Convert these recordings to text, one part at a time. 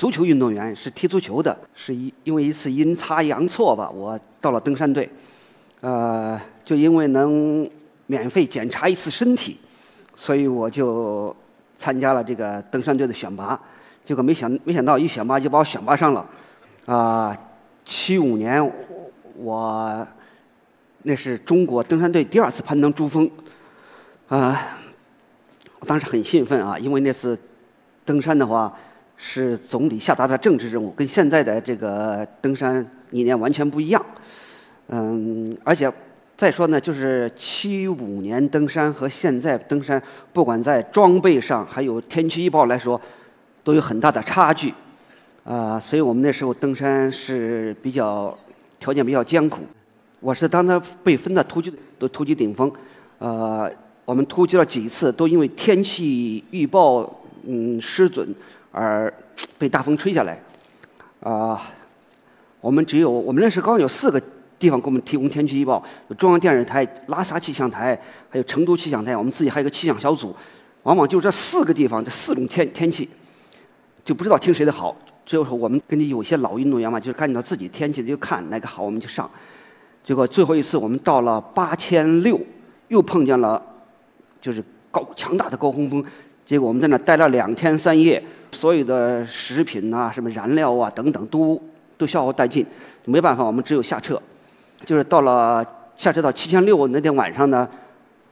足球运动员，是踢足球的，是一因为一次阴差阳错吧，我到了登山队，呃，就因为能免费检查一次身体，所以我就参加了这个登山队的选拔，结果没想没想到一选拔就把我选拔上了，啊，七五年我那是中国登山队第二次攀登珠峰，啊，我当时很兴奋啊，因为那次登山的话。是总理下达的政治任务，跟现在的这个登山理念完全不一样。嗯，而且再说呢，就是七五年登山和现在登山，不管在装备上，还有天气预报来说，都有很大的差距。啊，所以我们那时候登山是比较条件比较艰苦。我是当他被分到突击的突击顶峰，呃，我们突击了几次，都因为天气预报嗯失准。而被大风吹下来，啊，我们只有我们那时刚好有四个地方给我们提供天气预报，有中央电视台、拉萨气象台，还有成都气象台，我们自己还有个气象小组。往往就这四个地方，这四种天天气，就不知道听谁的好。最后我们根据有些老运动员嘛，就是按照自己天气就看哪个好，我们就上。结果最后一次我们到了八千六，又碰见了就是高强大的高空风，结果我们在那待了两天三夜。所有的食品啊，什么燃料啊等等，都都消耗殆尽，没办法，我们只有下撤。就是到了下撤到七千六那天晚上呢，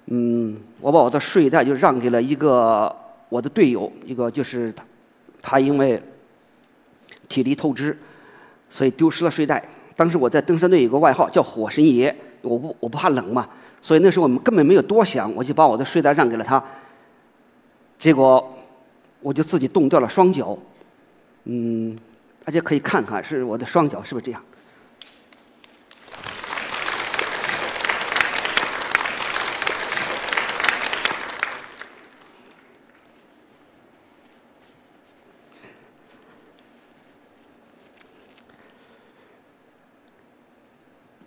嗯，我把我的睡袋就让给了一个我的队友，一个就是他，他因为体力透支，所以丢失了睡袋。当时我在登山队有个外号叫“火神爷”，我不我不怕冷嘛，所以那时候我们根本没有多想，我就把我的睡袋让给了他。结果。我就自己冻掉了双脚，嗯，大家可以看看，是我的双脚是不是这样？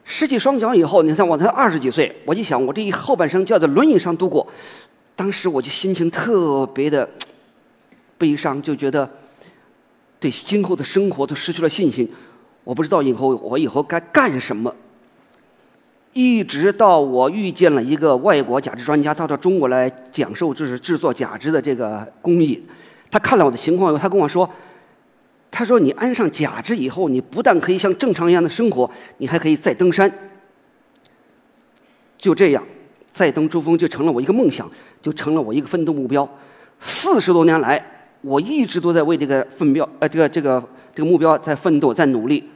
失去双脚以后，你看我才二十几岁，我就想我这一后半生就要在轮椅上度过，当时我就心情特别的。悲伤就觉得对今后的生活都失去了信心，我不知道以后我以后该干什么。一直到我遇见了一个外国假肢专家，他到中国来讲授就是制作假肢的这个工艺。他看了我的情况以后，他跟我说：“他说你安上假肢以后，你不但可以像正常一样的生活，你还可以再登山。”就这样，再登珠峰就成了我一个梦想，就成了我一个奋斗目标。四十多年来。我一直都在为这个奋标，呃，这个这个这个目标在奋斗，在努力。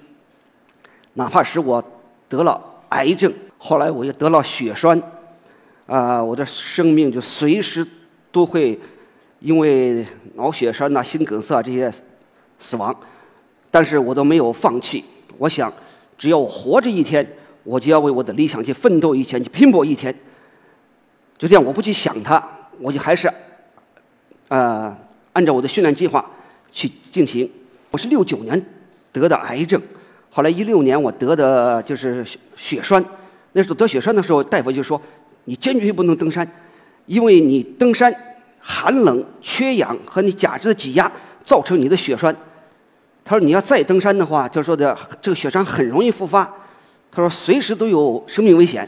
哪怕使我得了癌症，后来我又得了血栓，啊，我的生命就随时都会因为脑血栓呐、心梗塞这些死亡，但是我都没有放弃。我想，只要我活着一天，我就要为我的理想去奋斗一天，去拼搏一天。就这样，我不去想它，我就还是，啊。按照我的训练计划去进行。我是六九年得的癌症，后来一六年我得的就是血栓。那时候得血栓的时候，大夫就说：“你坚决不能登山，因为你登山寒冷、缺氧和你假肢的挤压造成你的血栓。”他说：“你要再登山的话，就说的这个血栓很容易复发。”他说：“随时都有生命危险。”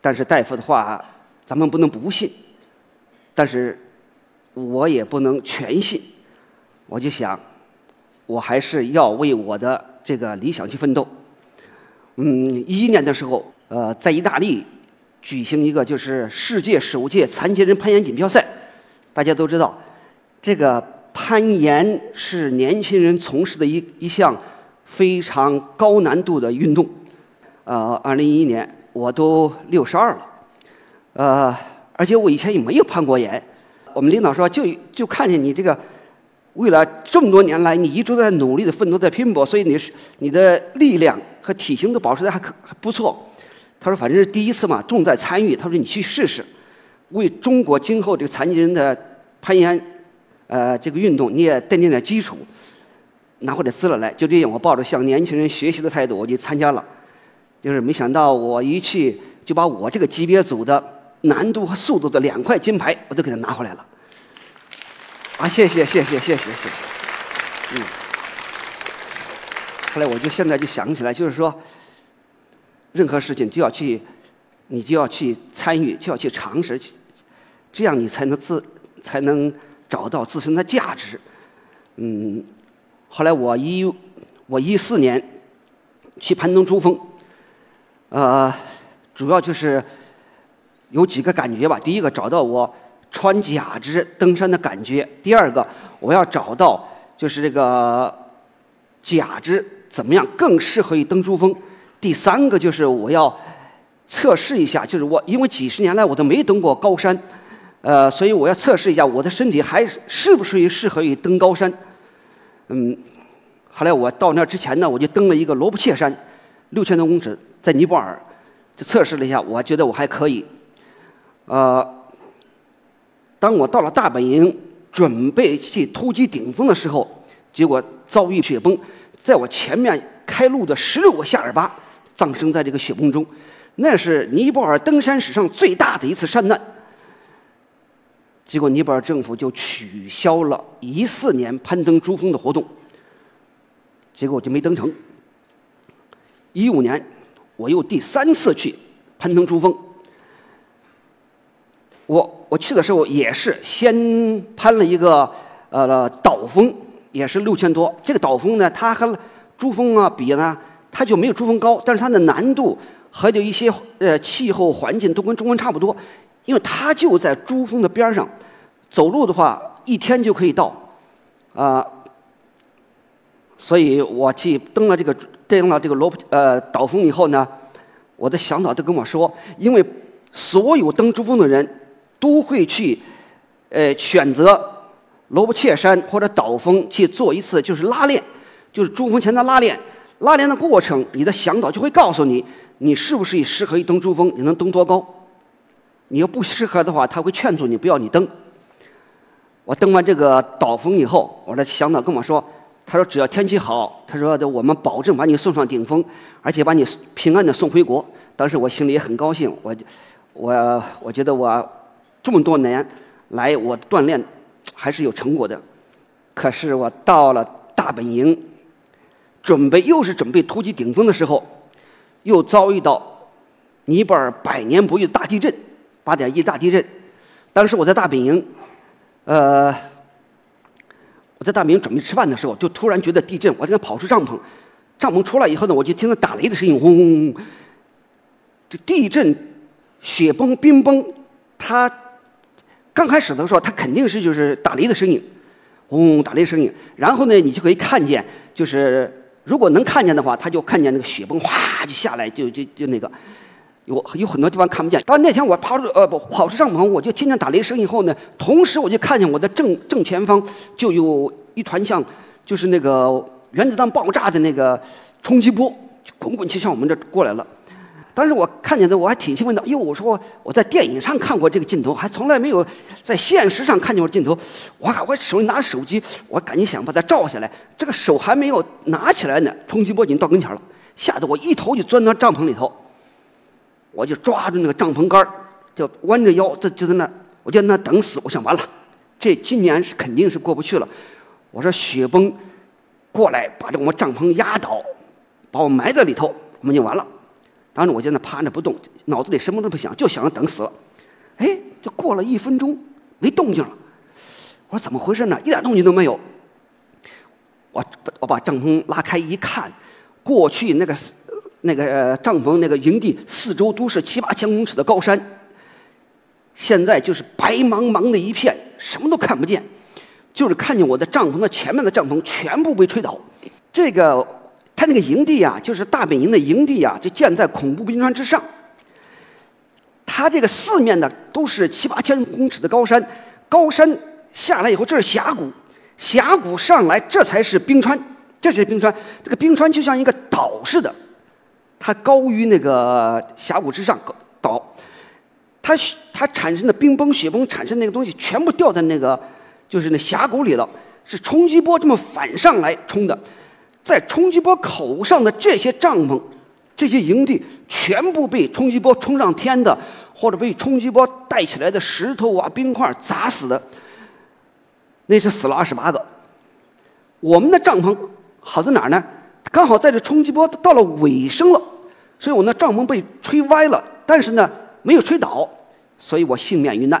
但是大夫的话，咱们不能不信。但是。我也不能全信，我就想，我还是要为我的这个理想去奋斗。嗯，一一年的时候，呃，在意大利举行一个就是世界首届残疾人攀岩锦标赛。大家都知道，这个攀岩是年轻人从事的一一项非常高难度的运动。呃，二零一一年我都六十二了，呃，而且我以前也没有攀过岩。我们领导说，就就看见你这个，为了这么多年来，你一直在努力的奋斗，在拼搏，所以你是你的力量和体型都保持的还可还不错。他说，反正是第一次嘛，重在参与。他说，你去试试，为中国今后这个残疾人的攀岩，呃，这个运动你也奠定点基础，拿回点资料来。就这样，我抱着向年轻人学习的态度，我就参加了。就是没想到我一去，就把我这个级别组的。难度和速度的两块金牌，我都给他拿回来了。啊，谢谢谢谢谢谢谢谢。嗯。后来我就现在就想起来，就是说，任何事情就要去，你就要去参与，就要去尝试，这样你才能自才能找到自身的价值。嗯。后来我一我一四年去攀登珠峰，呃，主要就是有几个感觉吧。第一个，找到我穿假肢登山的感觉；第二个，我要找到就是这个假肢怎么样更适合于登珠峰；第三个就是我要测试一下，就是我因为几十年来我都没登过高山，呃，所以我要测试一下我的身体还是不是于适合于登高山。嗯，后来我到那之前呢，我就登了一个罗布切山，六千多公尺，在尼泊尔，就测试了一下，我觉得我还可以。呃，当我到了大本营，准备去突击顶峰的时候，结果遭遇雪崩，在我前面开路的十六个夏尔巴葬身在这个雪崩中，那是尼泊尔登山史上最大的一次山难。结果尼泊尔政府就取消了一四年攀登珠峰的活动，结果我就没登成。一五年，我又第三次去攀登珠峰。我我去的时候也是先攀了一个呃岛峰，也是六千多。这个岛峰呢，它和珠峰啊比呢，它就没有珠峰高，但是它的难度和就一些呃气候环境都跟珠峰差不多。因为它就在珠峰的边上，走路的话一天就可以到，啊，所以我去登了这个登了这个罗普呃岛峰以后呢，我的向导都跟我说，因为所有登珠峰的人都会去呃选择罗布切山或者岛峰去做一次就是拉练，就是珠峰前的拉练，拉练的过程，你的向导就会告诉你，你是不是适合于登珠峰，你能登多高。你要不适合的话，他会劝阻你不要你登。我登完这个岛峰以后，我的向导跟我说：“他说只要天气好，他说的我们保证把你送上顶峰，而且把你平安的送回国。”当时我心里也很高兴，我我我觉得我这么多年来我锻炼还是有成果的。可是我到了大本营，准备又是准备突击顶峰的时候，又遭遇到尼泊尔百年不遇的大地震。八点一大地震，当时我在大本营，呃，我在大本营准备吃饭的时候，就突然觉得地震，我就跑出帐篷，帐篷出来以后呢，我就听到打雷的声音，轰轰轰。这地震、雪崩、冰崩，它刚开始的时候，它肯定是就是打雷的声音，轰打雷声音。然后呢，你就可以看见，就是如果能看见的话，他就看见那个雪崩哗就下来，就就就那个。有有很多地方看不见。但那天我爬出呃不跑出帐篷，我就听见打雷声以后呢，同时我就看见我的正正前方就有一团像就是那个原子弹爆炸的那个冲击波，就滚滚就向我们这过来了。当时我看见的我还挺兴奋的，哟，我说我在电影上看过这个镜头，还从来没有在现实上看见过镜头。我靠，我手里拿手机，我赶紧想把它照下来。这个手还没有拿起来呢，冲击波已经到跟前了，吓得我一头就钻到帐篷里头。我就抓住那个帐篷杆，就弯着腰，就就在那，我就在那等死。我想完了，这今年是肯定是过不去了。我说雪崩过来把这我们帐篷压倒，把我埋在里头，我们就完了。当时我在那趴着不动，脑子里什么都不想，就想着等死了。哎，就过了一分钟，没动静了。我说怎么回事呢？一点动静都没有。我我把帐篷拉开一看，过去那个。那个帐篷，那个营地四周都是七八千公尺的高山，现在就是白茫茫的一片，什么都看不见，就是看见我的帐篷的前面的帐篷全部被吹倒。这个那个营地啊，就是大本营的营地啊，就建在恐怖冰川之上。它这个四面的都是七八千公尺的高山，高山下来以后，这是峡谷，峡谷上来这才是冰川，这是冰川，这个冰川就像一个岛似的。它高于那个峡谷之上，岛，它它产生的冰崩、雪崩产生那个东西，全部掉在那个就是那峡谷里了，是冲击波这么反上来冲的，在冲击波口上的这些帐篷、这些营地，全部被冲击波冲上天的，或者被冲击波带起来的石头啊、冰块砸死的，那是死了二十八个。我们的帐篷好在哪儿呢？刚好在这冲击波到了尾声了，所以我那帐篷被吹歪了，但是呢没有吹倒，所以我幸免于难。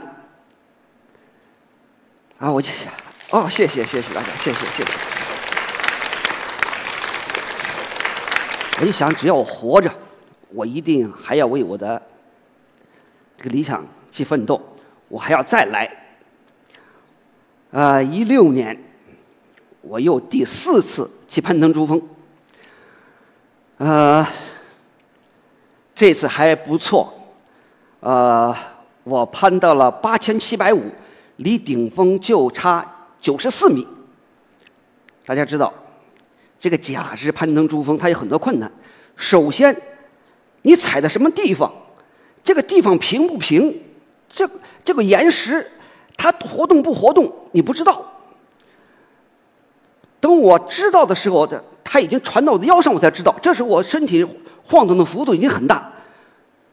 啊，我就想，哦，谢谢谢谢大家，谢谢谢谢。我就想，只要我活着，我一定还要为我的这个理想去奋斗，我还要再来。啊，一六年，我又第四次去攀登珠峰。呃，这次还不错，呃，我攀到了八千七百五，离顶峰就差九十四米。大家知道，这个假肢攀登珠峰它有很多困难。首先，你踩在什么地方，这个地方平不平，这这个岩石它活动不活动，你不知道。等我知道的时候的。它已经传到我的腰上，我才知道，这时候我身体晃动的幅度已经很大，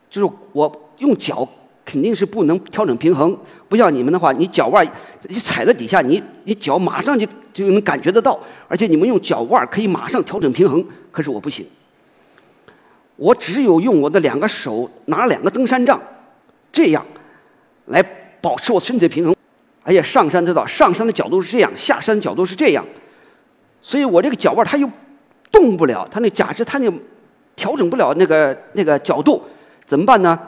就是我用脚肯定是不能调整平衡，不像你们的话，你脚腕你踩在底下，你你脚马上就就能感觉得到，而且你们用脚腕可以马上调整平衡，可是我不行，我只有用我的两个手拿两个登山杖，这样来保持我身体的平衡，而且上山知道，上山的角度是这样，下山的角度是这样，所以我这个脚腕它又。动不了，它那假肢它就调整不了那个那个角度，怎么办呢？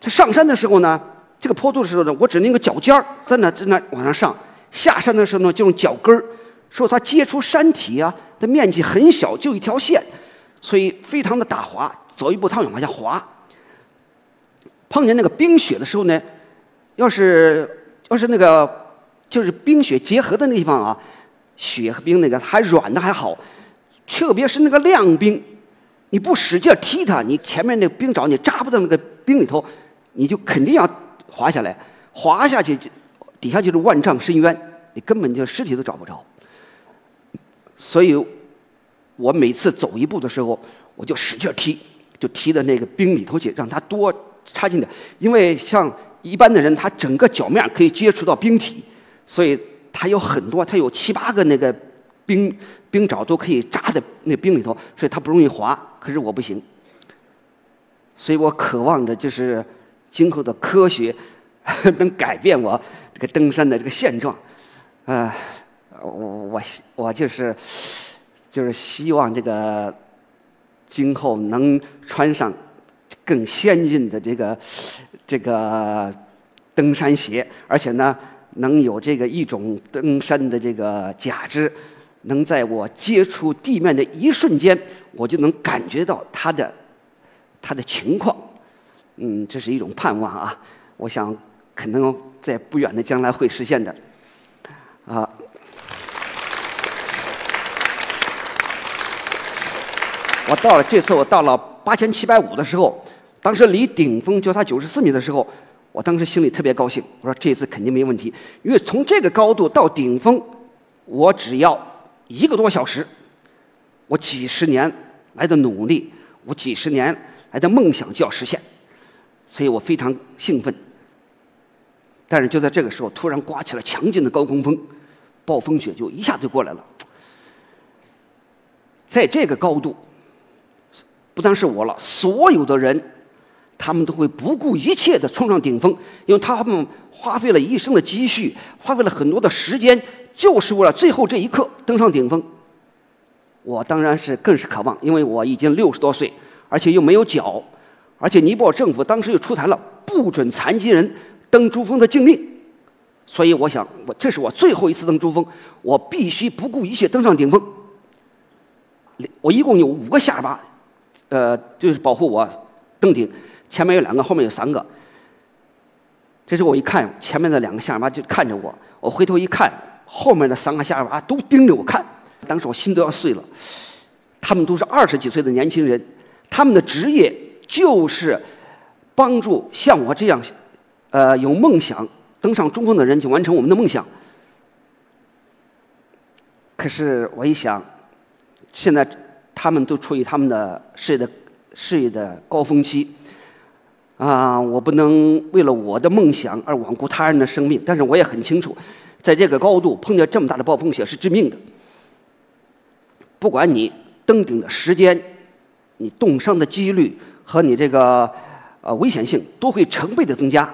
他上山的时候呢，这个坡度的时候呢，我只能用脚尖儿在那在那往上上；下山的时候呢，就用脚跟儿。说它接触山体啊的面积很小，就一条线，所以非常的打滑，走一步它往下滑。碰见那个冰雪的时候呢，要是要是那个就是冰雪结合的那地方啊。雪和冰那个还软的还好，特别是那个亮冰，你不使劲踢它，你前面那个冰爪你扎不到那个冰里头，你就肯定要滑下来，滑下去就底下就是万丈深渊，你根本就尸体都找不着。所以，我每次走一步的时候，我就使劲踢，就踢到那个冰里头去，让它多插进点。因为像一般的人，他整个脚面可以接触到冰体，所以。他有很多，他有七八个那个冰冰爪都可以扎在那冰里头，所以它不容易滑。可是我不行，所以我渴望着就是今后的科学 能改变我这个登山的这个现状。啊，我我我就是就是希望这个今后能穿上更先进的这个这个登山鞋，而且呢。能有这个一种登山的这个假肢，能在我接触地面的一瞬间，我就能感觉到它的它的情况。嗯，这是一种盼望啊！我想可能在不远的将来会实现的。啊，我到了这次我到了八千七百五的时候，当时离顶峰就差九十四米的时候。我当时心里特别高兴，我说这次肯定没问题，因为从这个高度到顶峰，我只要一个多小时，我几十年来的努力，我几十年来的梦想就要实现，所以我非常兴奋。但是就在这个时候，突然刮起了强劲的高空风，暴风雪就一下就过来了。在这个高度，不单是我了，所有的人。他们都会不顾一切的冲上顶峰，因为他们花费了一生的积蓄，花费了很多的时间，就是为了最后这一刻登上顶峰。我当然是更是渴望，因为我已经六十多岁，而且又没有脚，而且尼泊尔政府当时又出台了不准残疾人登珠峰的禁令，所以我想，我这是我最后一次登珠峰，我必须不顾一切登上顶峰。我一共有五个下巴，呃，就是保护我登顶。前面有两个，后面有三个。这时候我一看，前面的两个下巴就看着我，我回头一看，后面的三个下巴都盯着我看。当时我心都要碎了。他们都是二十几岁的年轻人，他们的职业就是帮助像我这样，呃，有梦想登上珠峰的人去完成我们的梦想。可是我一想，现在他们都处于他们的事业的事业的高峰期。啊，我不能为了我的梦想而罔顾他人的生命，但是我也很清楚，在这个高度碰见这么大的暴风雪是致命的。不管你登顶的时间，你冻伤的几率和你这个呃危险性都会成倍的增加。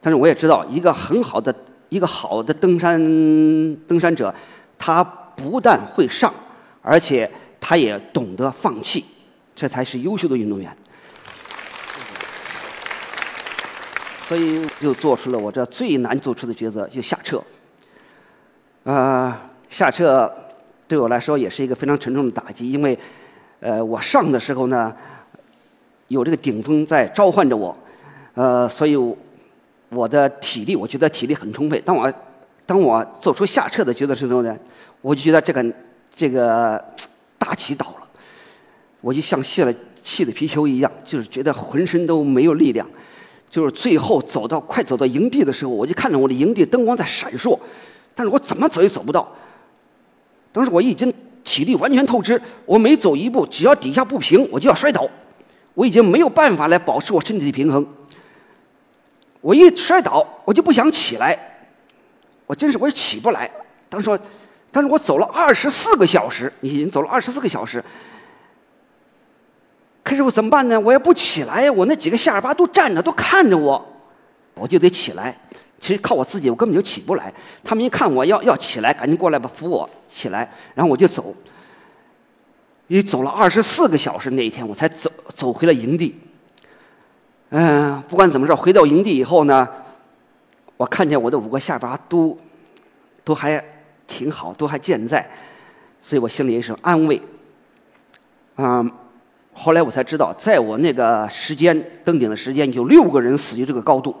但是我也知道，一个很好的一个好的登山登山者，他不但会上，而且他也懂得放弃，这才是优秀的运动员。所以就做出了我这最难做出的抉择，就下撤。啊，下撤。对我来说也是一个非常沉重的打击，因为，呃，我上的时候呢，有这个顶峰在召唤着我，呃，所以我的体力，我觉得体力很充沛。当我当我做出下撤的决定时候呢，我就觉得这个这个大旗倒了，我就像泄了气的皮球一样，就是觉得浑身都没有力量。就是最后走到快走到营地的时候，我就看着我的营地灯光在闪烁，但是我怎么走也走不到。当时我已经体力完全透支，我每走一步，只要底下不平，我就要摔倒。我已经没有办法来保持我身体的平衡。我一摔倒，我就不想起来，我真是我也起不来。当时，当时我走了二十四个小时，已经走了二十四个小时。可是我怎么办呢？我也不起来呀！我那几个下巴都站着，都看着我，我就得起来。其实靠我自己，我根本就起不来。他们一看我要要起来，赶紧过来吧，扶我起来。然后我就走，一走了二十四个小时，那一天我才走走回了营地。嗯，不管怎么说，回到营地以后呢，我看见我的五个下巴都都还挺好，都还健在，所以我心里也是安慰。嗯，后来我才知道，在我那个时间登顶的时间，有六个人死于这个高度，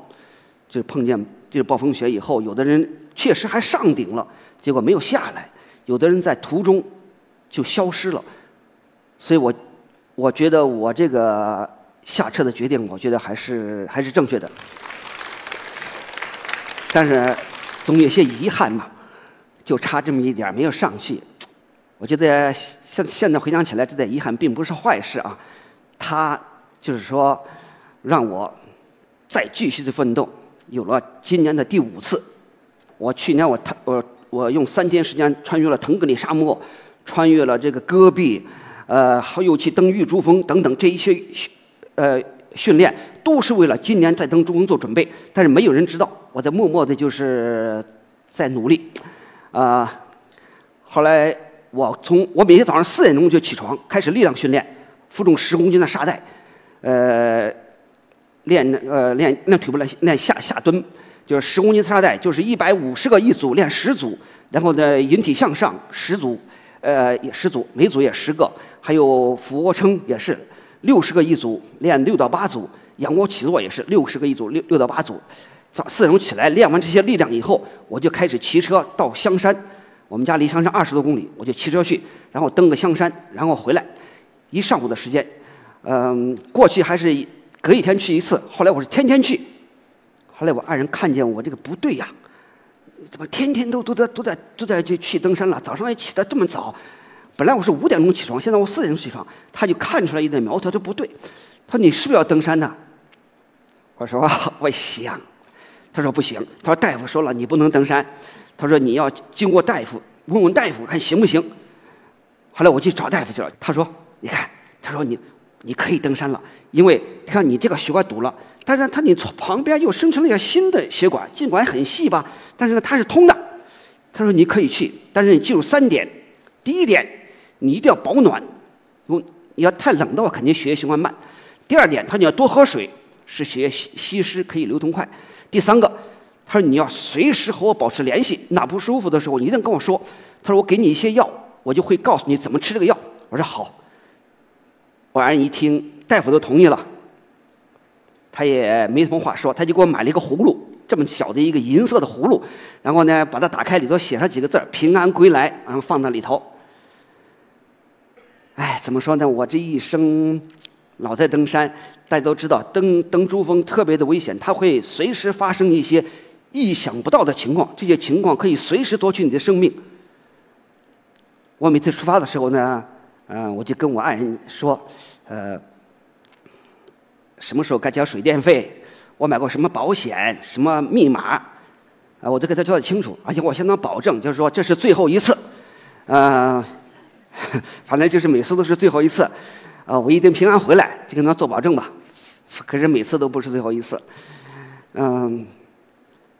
就碰见。这个暴风雪以后，有的人确实还上顶了，结果没有下来；有的人在途中就消失了。所以我我觉得我这个下车的决定，我觉得还是还是正确的。但是总有些遗憾嘛，就差这么一点没有上去。我觉得现现在回想起来，这点遗憾并不是坏事啊。他就是说让我再继续的奋斗。有了今年的第五次，我去年我他我我用三天时间穿越了腾格里沙漠，穿越了这个戈壁，呃，还又去登玉珠峰等等这一些呃训练，都是为了今年再登珠峰做准备。但是没有人知道，我在默默的就是在努力，啊，后来我从我每天早上四点钟就起床，开始力量训练，负重十公斤的沙袋，呃。练呃练练腿部练练下下蹲，就是十公斤沙袋，就是一百五十个一组，练十组，然后呢引体向上十组，呃也十组，每组也十个，还有俯卧撑也是六十个一组，练六到八组，仰卧起坐也是六十个一组，六六到八组。早四点钟起来练完这些力量以后，我就开始骑车到香山，我们家离香山二十多公里，我就骑车去，然后登个香山，然后回来，一上午的时间，嗯，过去还是。隔一天去一次，后来我是天天去。后来我爱人看见我这个不对呀，怎么天天都都在都在都在去去登山了？早上也起得这么早，本来我是五点钟起床，现在我四点钟起床，他就看出来一点苗头，这不对。他说：“你是不是要登山呢？”我说：“ 我想。”他说：“不行。”他说：“大夫说了，你不能登山。”他说：“你要经过大夫问问大夫看行不行。”后来我去找大夫去了，他说：“你看，他说你你可以登山了。”因为你看你这个血管堵了，但是它你从旁边又生成了一个新的血管，尽管很细吧，但是呢它是通的。他说你可以去，但是你记住三点：第一点，你一定要保暖，如你要太冷的话，肯定血液循环慢；第二点，他你要多喝水，使血液稀稀释可以流通快；第三个，他说你要随时和我保持联系，哪不舒服的时候你一定跟我说。他说我给你一些药，我就会告诉你怎么吃这个药。我说好。我爱人一听。大夫都同意了，他也没什么话说，他就给我买了一个葫芦，这么小的一个银色的葫芦，然后呢，把它打开，里头写上几个字平安归来”，然后放到里头。哎，怎么说呢？我这一生老在登山，大家都知道，登登珠峰特别的危险，它会随时发生一些意想不到的情况，这些情况可以随时夺取你的生命。我每次出发的时候呢，嗯，我就跟我爱人说，呃。什么时候该交水电费？我买过什么保险？什么密码？啊，我都给他交代清楚，而且我向他保证，就是说这是最后一次，呃，反正就是每次都是最后一次，啊，我一定平安回来，就跟他做保证吧。可是每次都不是最后一次，嗯，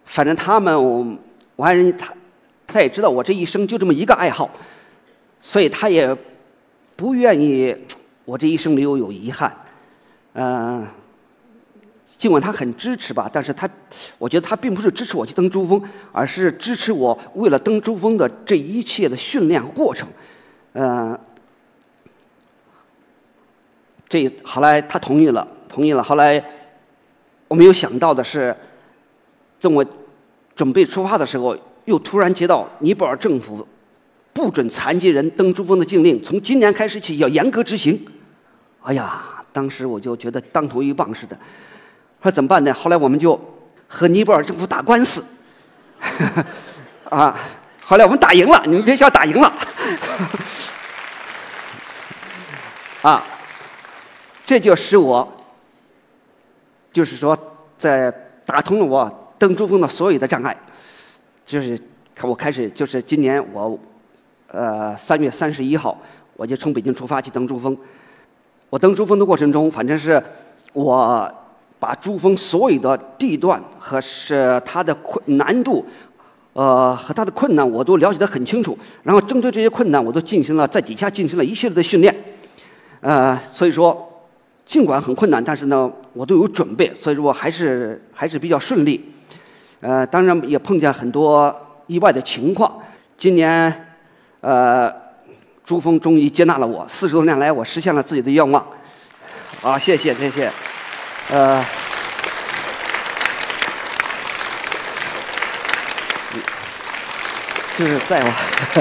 反正他们我我爱人他他也知道我这一生就这么一个爱好，所以他也不愿意我这一生留有遗憾，嗯。尽管他很支持吧，但是他，我觉得他并不是支持我去登珠峰，而是支持我为了登珠峰的这一切的训练过程。嗯，这后来他同意了，同意了。后来我没有想到的是，在我准备出发的时候，又突然接到尼泊尔政府不准残疾人登珠峰的禁令，从今年开始起要严格执行。哎呀，当时我就觉得当头一棒似的。说怎么办呢？后来我们就和尼泊尔政府打官司，啊，后来我们打赢了。你们别笑，打赢了，啊，这就使我，就是说，在打通了我登珠峰的所有的障碍，就是我开始就是今年我，呃，三月三十一号，我就从北京出发去登珠峰。我登珠峰的过程中，反正是我。把珠峰所有的地段和是它的困难度，呃和它的困难我都了解得很清楚。然后针对这些困难，我都进行了在底下进行了一系列的训练。呃，所以说尽管很困难，但是呢我都有准备，所以说我还是还是比较顺利。呃，当然也碰见很多意外的情况。今年，呃，珠峰终于接纳了我，四十多年来我实现了自己的愿望。啊，谢谢谢谢。呃，就是在我，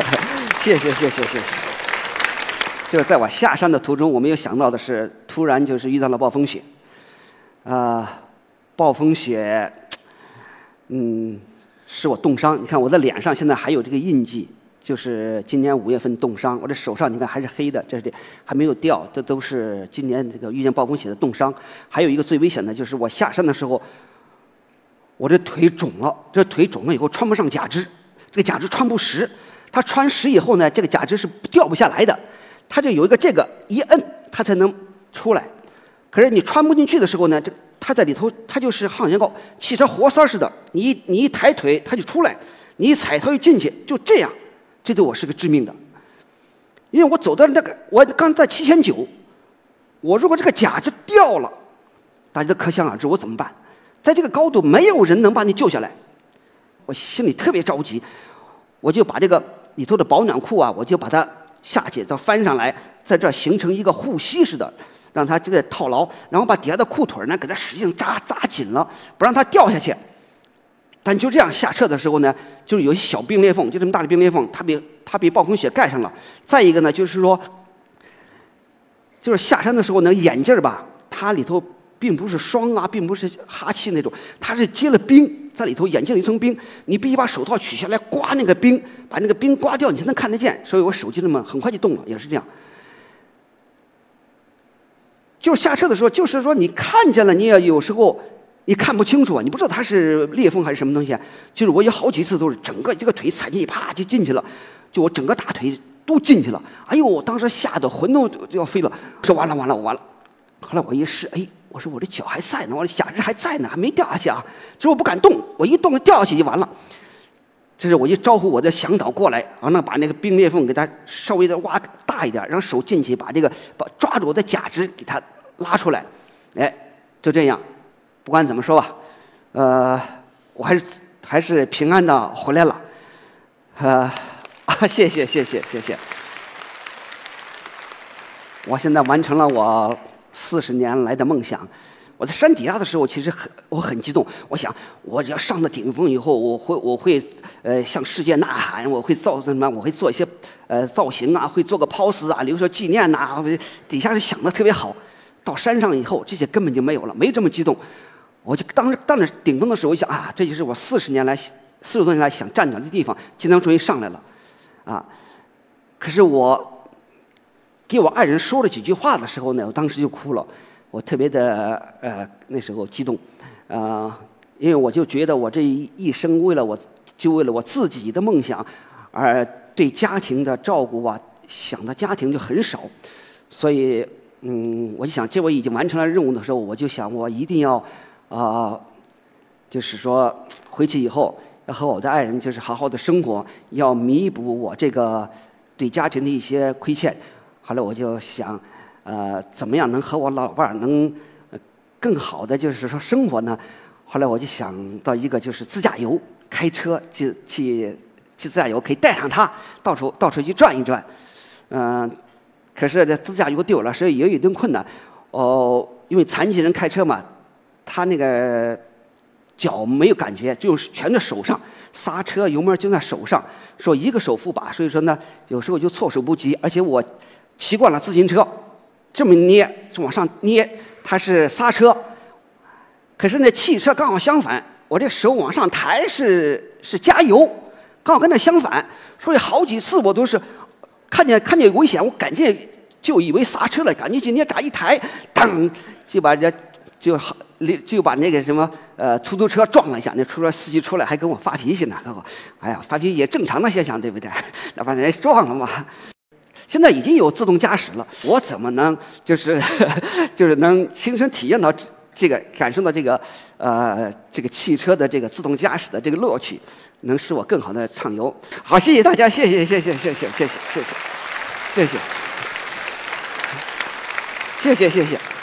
谢谢谢谢谢谢，就是在我下山的途中，我没有想到的是，突然就是遇到了暴风雪，啊，暴风雪，嗯，使我冻伤。你看我的脸上现在还有这个印记。就是今年五月份冻伤，我这手上你看还是黑的，这是还没有掉，这都是今年这个遇见暴风雪的冻伤。还有一个最危险的就是我下山的时候，我这腿肿了，这腿肿了以后穿不上假肢，这个假肢穿不实，它穿实以后呢，这个假肢是掉不下来的，它就有一个这个一摁它才能出来，可是你穿不进去的时候呢，这它在里头它就是好像个汽车活塞似的，你一你一抬腿它就出来，你一踩它就进去，就这样。这对我是个致命的，因为我走到那个，我刚在七千九，我如果这个假肢掉了，大家都可想而知我怎么办。在这个高度，没有人能把你救下来，我心里特别着急，我就把这个里头的保暖裤啊，我就把它下去再翻上来，在这形成一个护膝似的，让它这个套牢，然后把底下的裤腿呢给它使劲扎扎紧了，不让它掉下去。但就这样下撤的时候呢，就是有一小冰裂缝，就这么大的冰裂缝，它被它被暴风雪盖上了。再一个呢，就是说，就是下山的时候那个眼镜吧，它里头并不是霜啊，并不是哈气那种，它是结了冰在里头，眼镜里一层冰，你必须把手套取下来刮那个冰，把那个冰刮掉，你才能看得见。所以我手机这么很快就动了，也是这样。就是下车的时候，就是说你看见了，你也有时候。你看不清楚啊，你不知道它是裂缝还是什么东西。啊就是我有好几次都是整个这个腿踩进去，啪就进去了，就我整个大腿都进去了。哎呦，当时吓得魂都都要飞了，说完了完了完了。后来我一试，哎，我说我这脚还在呢，我的假肢还在呢，还没掉下去啊。就我不敢动，我一动掉下去就完了。这是我一招呼我的向导过来，完了把那个冰裂缝给它稍微的挖大一点，让手进去把这个把抓住我的假肢给它拉出来。哎，就这样。不管怎么说吧，呃，我还是还是平安的回来了，呃，啊，谢谢谢谢谢谢。我现在完成了我四十年来的梦想。我在山底下的时候，其实很我很激动。我想，我只要上了顶峰以后，我会我会呃向世界呐喊，我会造什么？我会做一些呃造型啊，会做个 pose 啊，留下纪念呐。底下是想的特别好。到山上以后，这些根本就没有了，没这么激动。我就当时到那顶峰的时候，我想啊，这就是我四十年来、四十多年来想站脚的地方，今天终于上来了，啊！可是我给我爱人说了几句话的时候呢，我当时就哭了，我特别的呃那时候激动，啊！因为我就觉得我这一一生为了我，就为了我自己的梦想，而对家庭的照顾啊，想的家庭就很少，所以，嗯，我就想，这我已经完成了任务的时候，我就想，我一定要，啊，就是说回去以后要和我的爱人就是好好的生活，要弥补我这个对家庭的一些亏欠。后来我就想，呃，怎么样能和我老伴儿能更好的就是说生活呢？后来我就想到一个，就是自驾游，开车去去去自驾游，可以带上他到处到处去转一转。嗯，可是这自驾游丢了，所以也有一定困难。哦，因为残疾人开车嘛，他那个脚没有感觉，就是全在手上，刹车油门就在手上，说一个手扶把，所以说呢，有时候就措手不及。而且我习惯了自行车，这么捏，往上捏，它是刹车。可是那汽车刚好相反，我这手往上抬是是加油，刚好跟那相反，所以好几次我都是看见看见危险，我赶紧就以为刹车了，赶紧就捏闸一抬，噔就把这就好就把那个什么呃出租车撞了一下，那出租车司机出来还跟我发脾气呢，跟我哎呀发脾气也正常的现象，对不对？那把人撞了嘛。现在已经有自动驾驶了，我怎么能就是就是能亲身体验到？这个感受到这个，呃，这个汽车的这个自动驾驶的这个乐趣，能使我更好的畅游。好，谢谢大家，谢谢谢谢，谢谢，谢谢，谢谢，谢谢，谢谢，谢谢，谢谢。